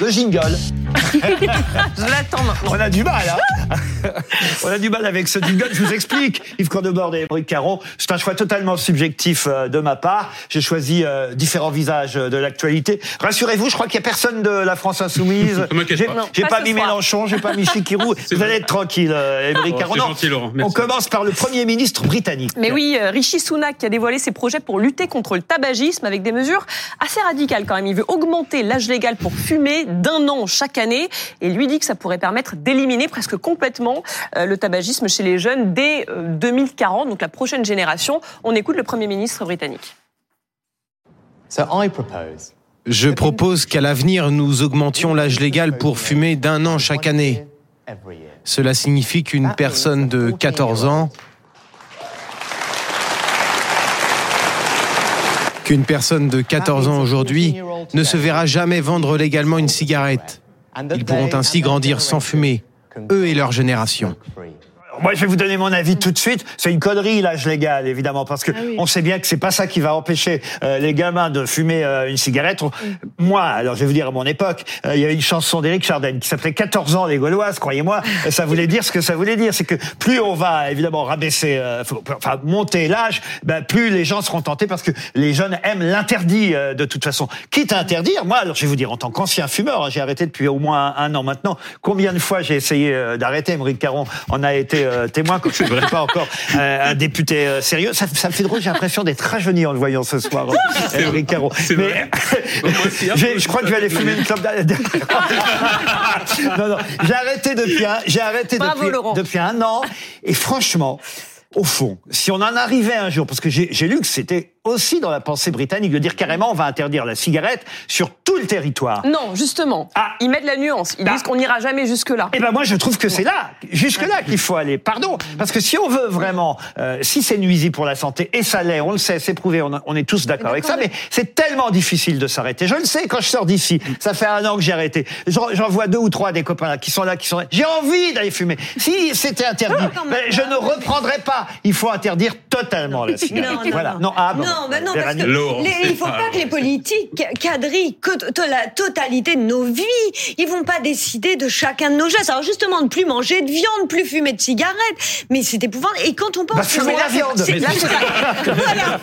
le jingle. Je l'attends maintenant. On a du mal, hein On a du mal avec ce jingle. Je vous explique. Yves Cordebord et Émeric Caron, c'est un choix totalement subjectif euh, de ma part. J'ai choisi euh, différents visages de l'actualité. Rassurez-vous, je crois qu'il y a personne de la France insoumise. J'ai pas. Pas mis soir. Mélenchon, j'ai pas mis Chikirou. Vous allez être tranquille, euh, Émeric Oh, Caron. c'est Non, gentil, Laurent. On commence par le Premier ministre britannique. Mais oui, euh, Rishi Sunak qui a dévoilé ses projets pour lutter contre le tabagisme avec des mesures assez radicales quand même. Il veut augmenter l'âge légal pour fumer d'un an chaque année et lui dit que ça pourrait permettre d'éliminer presque complètement euh, le tabagisme chez les jeunes dès euh, 2040, donc la prochaine génération. On écoute le Premier ministre britannique. So I propose Je propose qu'à l'avenir, nous augmentions l'âge légal pour fumer d'un an chaque année. Cela signifie qu'une personne de 14 ans qu'une personne de 14 ans aujourd'hui ne se verra jamais vendre légalement une cigarette. Ils pourront ainsi grandir sans fumer, eux et leur génération. Moi, je vais vous donner mon avis tout de suite. C'est une connerie l'âge légal, évidemment, parce que on sait bien que c'est pas ça qui va empêcher euh, les gamins de fumer euh, une cigarette. On- Moi, alors je vais vous dire à mon époque, euh, il y avait une chanson d'Éric Chardin qui s'appelait 14 ans les Gauloises. Croyez-moi, euh, ça voulait dire ce que ça voulait dire, c'est que plus on va évidemment rabaisser, euh, enfin monter l'âge, ben, plus les gens seront tentés parce que les jeunes aiment l'interdit euh, de toute façon. Quitte à interdire, moi, alors je vais vous dire en tant qu'ancien fumeur, hein, j'ai arrêté depuis au moins un, un an maintenant. Combien de fois j'ai essayé euh, d'arrêter Émeric Caron en a été témoin quand je ne pas encore euh, un député sérieux. Ça, ça me fait drôle, j'ai l'impression d'être rajeuni en le voyant ce soir, Émeric Caron. Mais vrai. Moi aussi, j'ai- je crois que je vais aller fumer une clope. d'a- non, non, j'ai arrêté depuis un, j'ai arrêté Bravo, depuis, Laurent. depuis un an. Et franchement, au fond, si on en arrivait un jour, parce que j'ai j'ai lu que c'était aussi dans la pensée britannique de dire carrément on va interdire la cigarette sur tout le territoire. Non, justement, Ah. ils mettent la nuance. Ils Ah. disent qu'on n'ira jamais jusque-là. Eh ben moi je trouve que c'est là, jusque là qu'il faut aller. Pardon, parce que si on veut vraiment, euh, si c'est nuisible pour la santé et ça l'est, on le sait, c'est prouvé, on, est tous d'accord avec ça, mais c'est tellement difficile de s'arrêter. Je le sais quand je sors d'ici, ça fait un an que j'ai arrêté. J'en vois deux ou trois des copains là qui sont là, qui sont là. J'ai envie d'aller fumer. Si c'était interdit, ben, je ne reprendrai pas. Il faut interdire totalement la cigarette. Non, non, voilà. non. ah bon. Non, bah non, parce que Laurent, les- il c'est faut pas pas que les politiques quadrillent la totalité de nos vies. Ils vont pas décider de chacun de nos gestes. Alors justement, de plus manger de viande, plus fumer de cigarettes. Mais c'est épouvantable. Et quand on pense Bah, que fumons c'est la viande. c'est- Là, c'est pas... Voilà.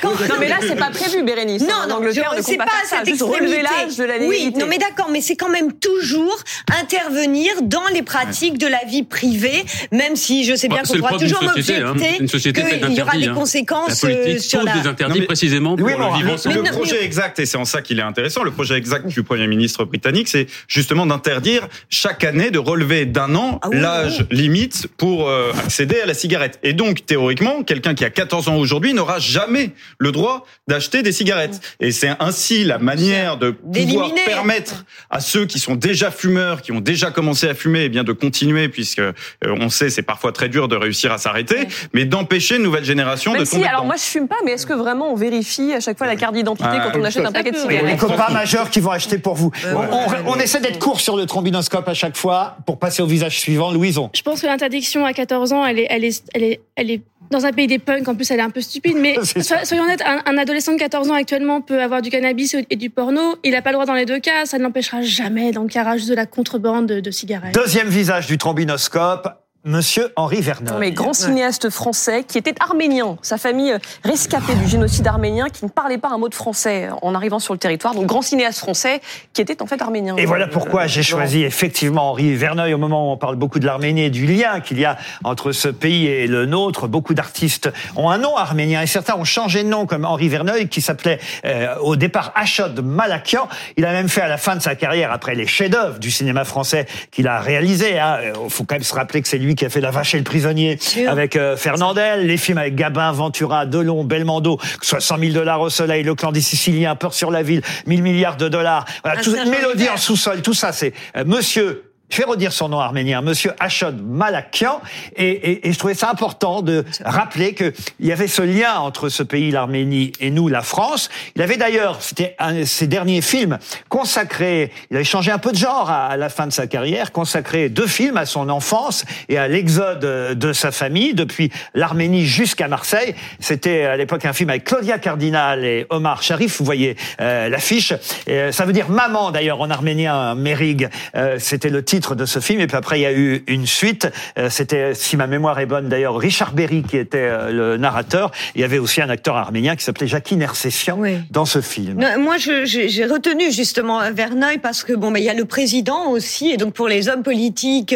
Quand- Non, mais là, c'est pas prévu, Bérénice. Non, non, Angleterre, ne c'est pas ça. cette Juste relever extrémité. l'âge de la Oui, non, mais d'accord, mais c'est quand même toujours intervenir dans les pratiques de la vie privée, même si je sais bien Bah, qu'on pourra toujours hein. m'objecter qu'il y aura des hein. conséquences euh, sur pose des interdits Non, mais- précisément pour Oui, le ensemble. Le projet exact, et c'est en ça qu'il est intéressant, le projet exact du Premier ministre britannique, c'est justement d'interdire chaque année de relever d'un an Ah oui, l'âge limite pour euh, accéder à la cigarette. Et donc, théoriquement, quelqu'un qui a 14 ans aujourd'hui n'aura jamais le droit d'acheter des cigarettes. Et c'est ainsi la manière de pouvoir permettre à ceux qui sont déjà fumeurs, qui ont déjà commencé à fumer, eh bien de continuer, puisque euh, on sait c'est parfois très dur de réussir à s'arrêter, mais d'empêcher une nouvelle génération Même de si, tomber alors dedans. moi je fume pas, mais est-ce que vraiment on vérifie à chaque fois la carte d'identité Ah, quand on achète un paquet de peut, Les cigarettes copains majeurs qui vont acheter pour vous. On, on- on essaie d'être court sur le trombinoscope à chaque fois pour passer au visage suivant. Louison. Je pense que l'interdiction à 14 ans, elle est, elle est, elle est, elle est dans un pays des punks. En plus, elle est un peu stupide. Mais soyons honnêtes, un, un adolescent de 14 ans actuellement peut avoir du cannabis et du porno. Il n'a pas le droit dans les deux cas. Ça ne l'empêchera jamais carrage de la contrebande de, de cigarettes. Deuxième visage du trombinoscope, Monsieur Henri Verneuil. mais grand cinéaste français qui était arménien, sa famille euh, rescapée du génocide arménien, qui ne parlait pas un mot de français en arrivant sur le territoire. Donc grand cinéaste français qui était en fait arménien. Et voilà pourquoi j'ai choisi effectivement Henri Verneuil au moment où on parle beaucoup de l'Arménie et du lien qu'il y a entre ce pays et le nôtre. Beaucoup d'artistes ont un nom arménien et certains ont changé de nom comme Henri Verneuil qui s'appelait euh, au départ Achod Malakian. Il a même fait à la fin de sa carrière, après les chefs-d'œuvre du cinéma français qu'il a réalisé, hein, il faut quand même se rappeler que c'est lui qui a fait La Vache et le Prisonnier avec euh, Fernandel, les films avec Gabin, Ventura, Delon, Belmondo, que ce soit 100 000 dollars au soleil, Le clan des Siciliens, Peur sur la ville, 1000 milliards de dollars, voilà, tout, Mélodie en sous-sol, tout ça, c'est euh, Monsieur je vais redire son nom arménien, Monsieur Ashod Malakian, et, et, et je trouvais ça important de rappeler qu'il y avait ce lien entre ce pays, l'Arménie, et nous, la France. Il avait d'ailleurs, c'était un de ses derniers films consacrés, il avait changé un peu de genre à, la fin de sa carrière, consacré deux films à son enfance et à l'exode de sa famille depuis l'Arménie jusqu'à Marseille. C'était à l'époque un film avec Claudia Cardinal et Omar Sharif, vous voyez euh, l'affiche. Euh, ça veut dire maman d'ailleurs en arménien, Mérig. Euh, c'était le titre de ce film. Et puis après, il y a eu une suite. Euh, c'était, si ma mémoire est bonne d'ailleurs, Richard Berry qui était euh, le narrateur. Il y avait aussi un acteur arménien qui s'appelait Jackie Nersessian Oui. dans ce film. Non, Moi, j'ai retenu justement Verneuil parce que bon, mais il y a le président aussi, et donc pour les hommes politiques,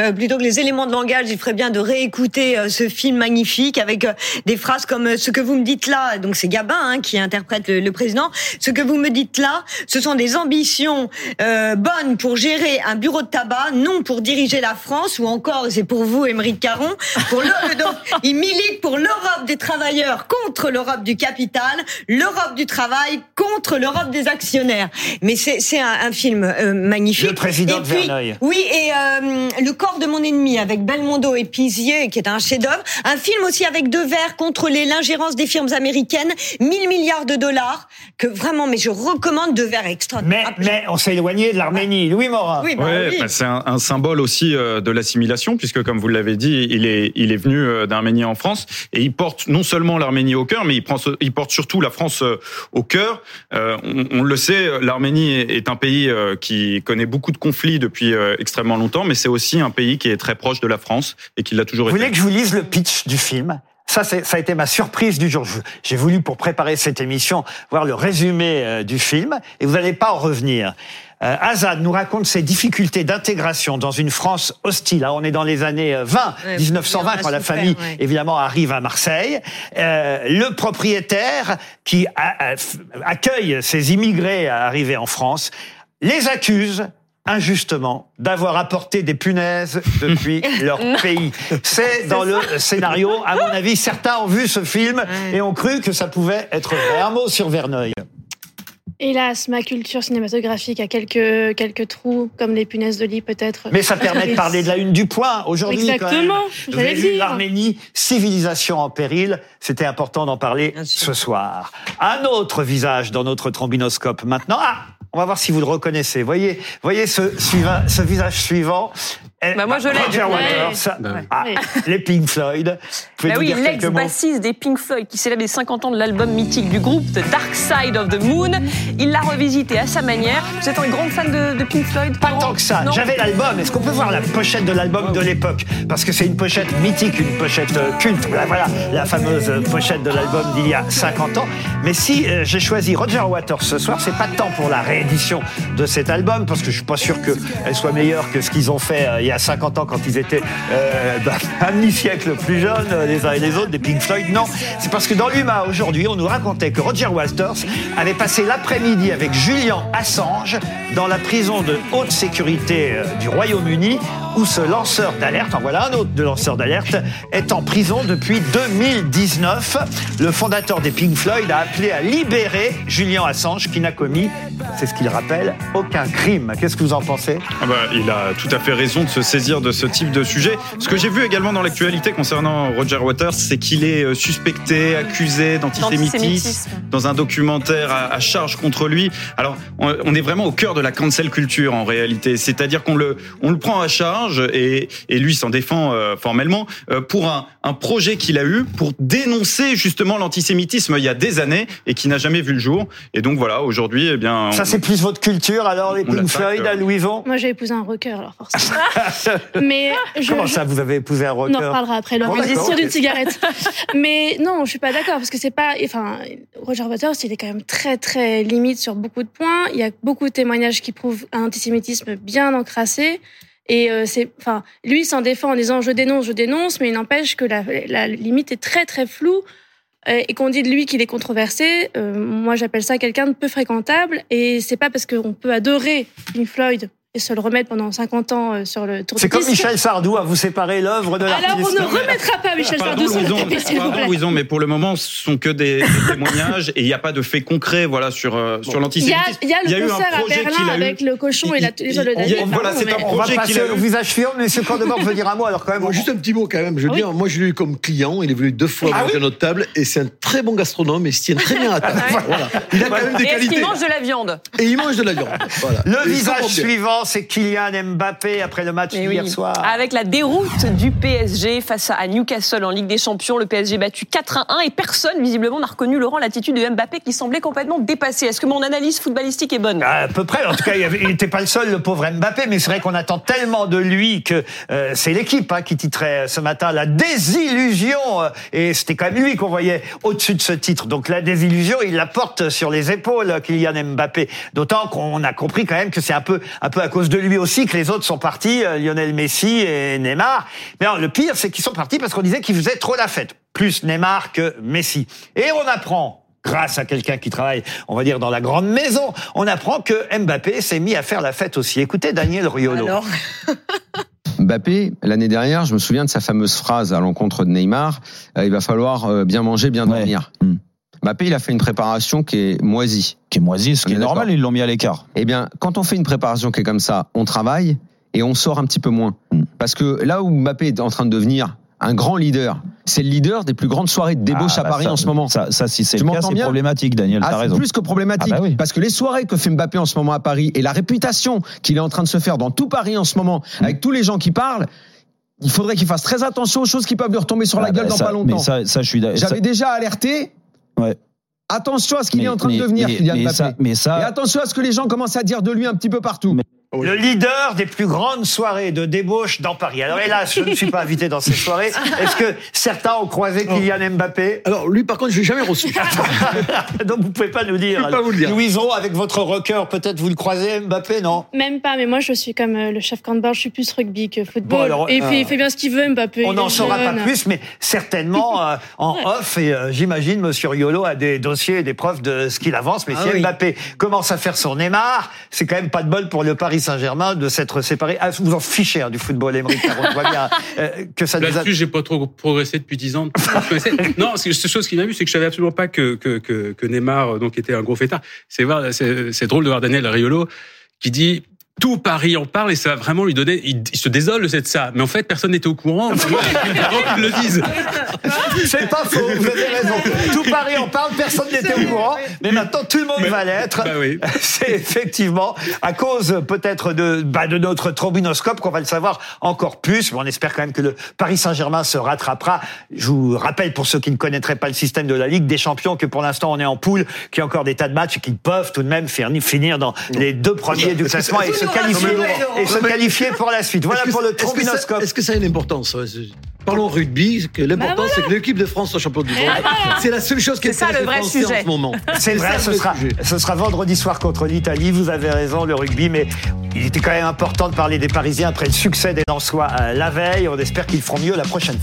euh, plutôt que les éléments de langage, il ferait bien de réécouter euh, ce film magnifique avec euh, des phrases comme ce que vous me dites là. Donc c'est Gabin hein, qui interprète le, le président. Ce que vous me dites là, ce sont des ambitions bonnes pour gérer un bureau de tabac, non pour diriger la France, ou encore c'est pour vous, Émeric Caron. Pour donc, il milite pour l'Europe des travailleurs contre l'Europe du capital, l'Europe du travail contre l'Europe des actionnaires. Mais c'est c'est un, un film euh, magnifique. Le président et de puis, Verneuil. Oui, et euh, Le corps de mon ennemi avec Belmondo et Pizier, qui est un chef-d'œuvre. Un film aussi avec Devers contre les l'ingérence des firmes américaines, 1000 milliards de dollars, que vraiment, mais je recommande Devers extra. Mais, mais on s'est éloigné de l'Arménie. Louis Morin. Oui, bah Ouais, oui. Bah, c'est un, un symbole aussi euh, de l'assimilation, puisque comme vous l'avez dit, il est, il est venu euh, d'Arménie en France et il porte non seulement l'Arménie au cœur, mais il, prend, il porte surtout la France euh, au cœur. Euh, on, on le sait, l'Arménie est, un pays qui connaît beaucoup de conflits depuis extrêmement longtemps, mais c'est aussi un pays qui est très proche de la France et qui l'a toujours Vous été. voulez que je vous lise le pitch du film? Ça, c'est- ça a été ma surprise du jour. J'ai voulu, pour préparer cette émission, voir le résumé euh, du film, et vous n'allez pas en revenir. Euh, Azad nous raconte ses difficultés d'intégration dans une France hostile. On est dans les années euh, 20, Ouais, 1920, on a quand la famille, ouais. évidemment, arrive à Marseille. Euh, le propriétaire qui a- a- f- accueille ces immigrés arrivés en France les accuse injustement d'avoir apporté des punaises depuis leur pays. C'est dans le scénario. À mon avis, certains ont vu ce film et ont cru que ça pouvait être vrai. Un mot sur Verneuil. Hélas, ma culture cinématographique a quelques, quelques trous, comme les punaises de lit peut-être. Mais ça permet de parler de la une du point aujourd'hui. Exactement, j'allais dire. l'Arménie, civilisation en péril. C'était important d'en parler ce soir. Un autre visage dans notre trombinoscope maintenant. Ah, on va voir si vous le reconnaissez. Voyez, voyez ce, suivant, ce visage suivant. Bah, moi, je l'ai. Roger Ouais. Waters. Bah. Ah, les Pink Floyd. Bah oui, l'ex-bassiste des Pink Floyd qui célèbre les 50 ans de l'album mythique du groupe The Dark Side of the Moon. Il l'a revisité à sa manière. Vous êtes un grand fan de, de Pink Floyd Pas tant que ça. J'avais l'album. Est-ce qu'on peut voir la pochette de l'album de l'époque? Parce que c'est une pochette mythique, une pochette euh, culte. Voilà, voilà, la fameuse euh, pochette de l'album d'il y a 50 ans. Mais si euh, j'ai choisi Roger Waters ce soir, c'est pas tant pour la réédition de cet album, parce que je suis pas sûr qu'elle soit meilleure que ce qu'ils ont fait euh, il y a 50 ans quand ils étaient euh, bah, un demi-siècle plus jeunes, les uns et les autres, des Pink Floyd. Non, c'est parce que dans l'UMA aujourd'hui, on nous racontait que Roger Waters avait passé l'après-midi avec Julian Assange dans la prison de haute sécurité euh, du Royaume-Uni, où ce lanceur d'alerte, en voilà un autre de lanceur d'alerte, est en prison depuis 2019. Le fondateur des Pink Floyd a appelé à libérer Julian Assange, qui n'a commis, c'est ce qu'il rappelle, aucun crime. Qu'est-ce que vous en pensez? Ah bah, il a tout à fait raison de se saisir de ce type de sujet. Ce que j'ai vu également dans l'actualité concernant Roger Waters, c'est qu'il est euh, suspecté, accusé d'antisémitisme dans un documentaire à, à charge contre lui. Alors, on, on est vraiment au cœur de la cancel culture en réalité. C'est-à-dire qu'on le, on le prend à charge et, et lui s'en défend euh, formellement euh, pour un, un projet qu'il a eu pour dénoncer justement l'antisémitisme il y a des années et qui n'a jamais vu le jour. Et donc voilà, aujourd'hui, eh bien, Ça, c'est plus votre culture, alors, les Pink Floyd, à euh. Louison Moi, j'ai épousé un rocker, alors forcément. Mais je, Comment je- ça, vous avez épousé un On en rocker reparlera après le Bon, ok. cigarette. Mais non, je suis pas d'accord parce que c'est pas. Enfin, Roger Waters, il est quand même très très limite sur beaucoup de points. Il y a beaucoup de témoignages qui prouvent un antisémitisme bien encrassé. Et euh, c'est, enfin, lui s'en défend en disant je dénonce, je dénonce, mais il n'empêche que la, la limite est très très floue euh, et qu'on dit de lui qu'il est controversé. Euh, moi, j'appelle ça quelqu'un de peu fréquentable. Et c'est pas parce qu'on peut adorer Pink Floyd et se le remettre pendant 50 ans euh, sur le tour C'est de comme disque. Michel Sardou à vous séparer l'œuvre de l'artiste. Alors, on ne remettra pas Michel Pardon, Sardou sur le s'il vous pardon. Louison, mais pour le moment, ce sont que des, des témoignages et il n'y a pas de faits concrets, voilà, sur euh, sur Il y a, l'antisémitisme. il y a le eu un concert à Berlin a eu. avec le cochon et la, il y a- nazis. voilà, c'est un mais- On va projet qu'il passer a eu. au visage suivant, mais Monsieur Cordemort veut dire un mot, alors quand même. Bon, juste un petit mot quand même. Je veux dire, moi je l'ai eu comme client. Il est venu deux fois Ah manger à notre table et c'est un très bon gastronome et il se tient très bien à table. Il a quand même des Et qualités. qu'il mange de la viande Et il mange de la viande. Le Et il visage s'en c'est Kylian Mbappé après le match Mais hier oui. soir. Avec la déroute du PSG face à Newcastle en Ligue des Champions, le PSG battu 4 à 1 et personne visiblement n'a reconnu Laurent l'attitude de Mbappé qui semblait complètement dépassé. Est-ce que mon analyse footballistique est bonne À peu près. En tout cas, il n'était pas le seul, le pauvre Mbappé, mais c'est vrai qu'on attend tellement de lui que euh, c'est l'équipe hein, qui titrait ce matin la désillusion. euh, Et c'était quand même lui qu'on voyait au-dessus de ce titre. Donc la désillusion, il la porte sur les épaules, Kylian Mbappé. D'autant qu'on a compris quand même que c'est un peu, un peu à cause de lui aussi que les autres sont partis, euh, Lionel Messi et Neymar. Mais alors, le pire, c'est qu'ils sont partis parce qu'on disait qu'ils faisaient trop la fête. Plus Neymar que Messi. Et on apprend grâce à quelqu'un qui travaille, on va dire, dans la grande maison, on apprend que Mbappé s'est mis à faire la fête aussi. Écoutez Daniel Riolo. Alors, Mbappé, l'année dernière, je me souviens de sa fameuse phrase à l'encontre de Neymar, euh, il va falloir euh, bien manger, bien Ouais. dormir. Hmm. Mbappé, il a fait une préparation qui est moisie. Qui est moisi, ce qui est est normal, ils l'ont mis à l'écart. Eh bien, quand on fait une préparation qui est comme ça, on travaille et on sort un petit peu moins. Hmm. Parce que là où Mbappé est en train de devenir un grand leader, c'est le leader des plus grandes soirées de débauche Ah, à bah, Paris ça- en ce moment. Ça, ça si c'est le cas, c'est problématique, Daniel, Ah, t'as c'est raison. plus que problématique. Ah bah oui. Parce que les soirées que fait Mbappé en ce moment à Paris et la réputation qu'il est en train de se faire dans tout Paris en ce moment, Hmm. avec tous les gens qui parlent, il faudrait qu'il fasse très attention aux choses qui peuvent lui retomber sur la Ah, gueule bah, dans ça- pas longtemps. Mais ça, ça, je suis d'accord. J'avais déjà alerté. Ouais. Attention à ce qu'il est en train mais- de devenir, mais- Kylian mais Mbappé. ça- mais ça- Et attention à ce que les gens commencent à dire de lui un petit peu partout. Le leader des plus grandes soirées de débauche dans Paris. Alors hélas, je ne suis pas invité dans ces soirées. Est-ce que certains ont croisé Kylian Mbappé Alors lui, par contre, je l'ai jamais reçu. Donc vous pouvez pas nous dire. Je peux pas vous le dire. Louison, avec votre rocker, peut-être vous le croisez Mbappé, non? Même pas, mais moi je suis comme euh, le chef Canberra, je suis plus rugby que football. Bon, alors, et puis euh, il fait bien ce qu'il veut, Mbappé. On il n'en saura pas plus, mais certainement euh, en off. Et euh, j'imagine Monsieur Riolo a des dossiers et des preuves de ce qu'il avance. Mais Ah si oui. Mbappé commence à faire son Neymar, c'est quand même pas de bol pour le Paris Saint-Germain de s'être séparé. Ah, vous en fichez hein, du football, Émeric Caron. Je vois bien euh, que ça nous a... Là-dessus, j'ai pas trop progressé depuis 10 ans. Non, c'est cette chose qui m'a vu, c'est que je savais absolument pas que, que, que, que Neymar euh, donc était un gros fêtard. C'est c'est drôle de voir Daniel Riolo qui dit tout Paris en parle et ça va vraiment lui donner. Il, il se désole de cette ça, mais en fait personne n'était au courant. avant qu'ils le disent. C'est pas faux, vous avez raison. Tout Paris en parle, personne n'était au courant, mais maintenant tout le monde va l'être. Bah oui. C'est effectivement à cause peut-être de, bah, de notre trombinoscope qu'on va le savoir encore plus, mais on espère quand même que le Paris Saint-Germain se rattrapera. Je vous rappelle pour ceux qui ne connaîtraient pas le système de la Ligue des Champions que pour l'instant on est en poule, qu'il y a encore des tas de matchs et qu'ils peuvent tout de même faire- finir dans les deux premiers du classement et se qualifier, et se qualifier pour la suite. Voilà pour le ça- est-ce que ça- trombinoscope. Est-ce que ça a une importance Parlons rugby. L'important, Bah c'est que l'équipe de France soit championne du monde. C'est la seule chose qui C'est ça, le vrai sujet. en ce moment. C'est vrai, ce sera, sujet. ce sera vendredi soir contre l'Italie. Vous avez raison, le rugby, mais il était quand même important de parler des Parisiens après le succès des Lensois euh, la veille. On espère qu'ils feront mieux la prochaine fois.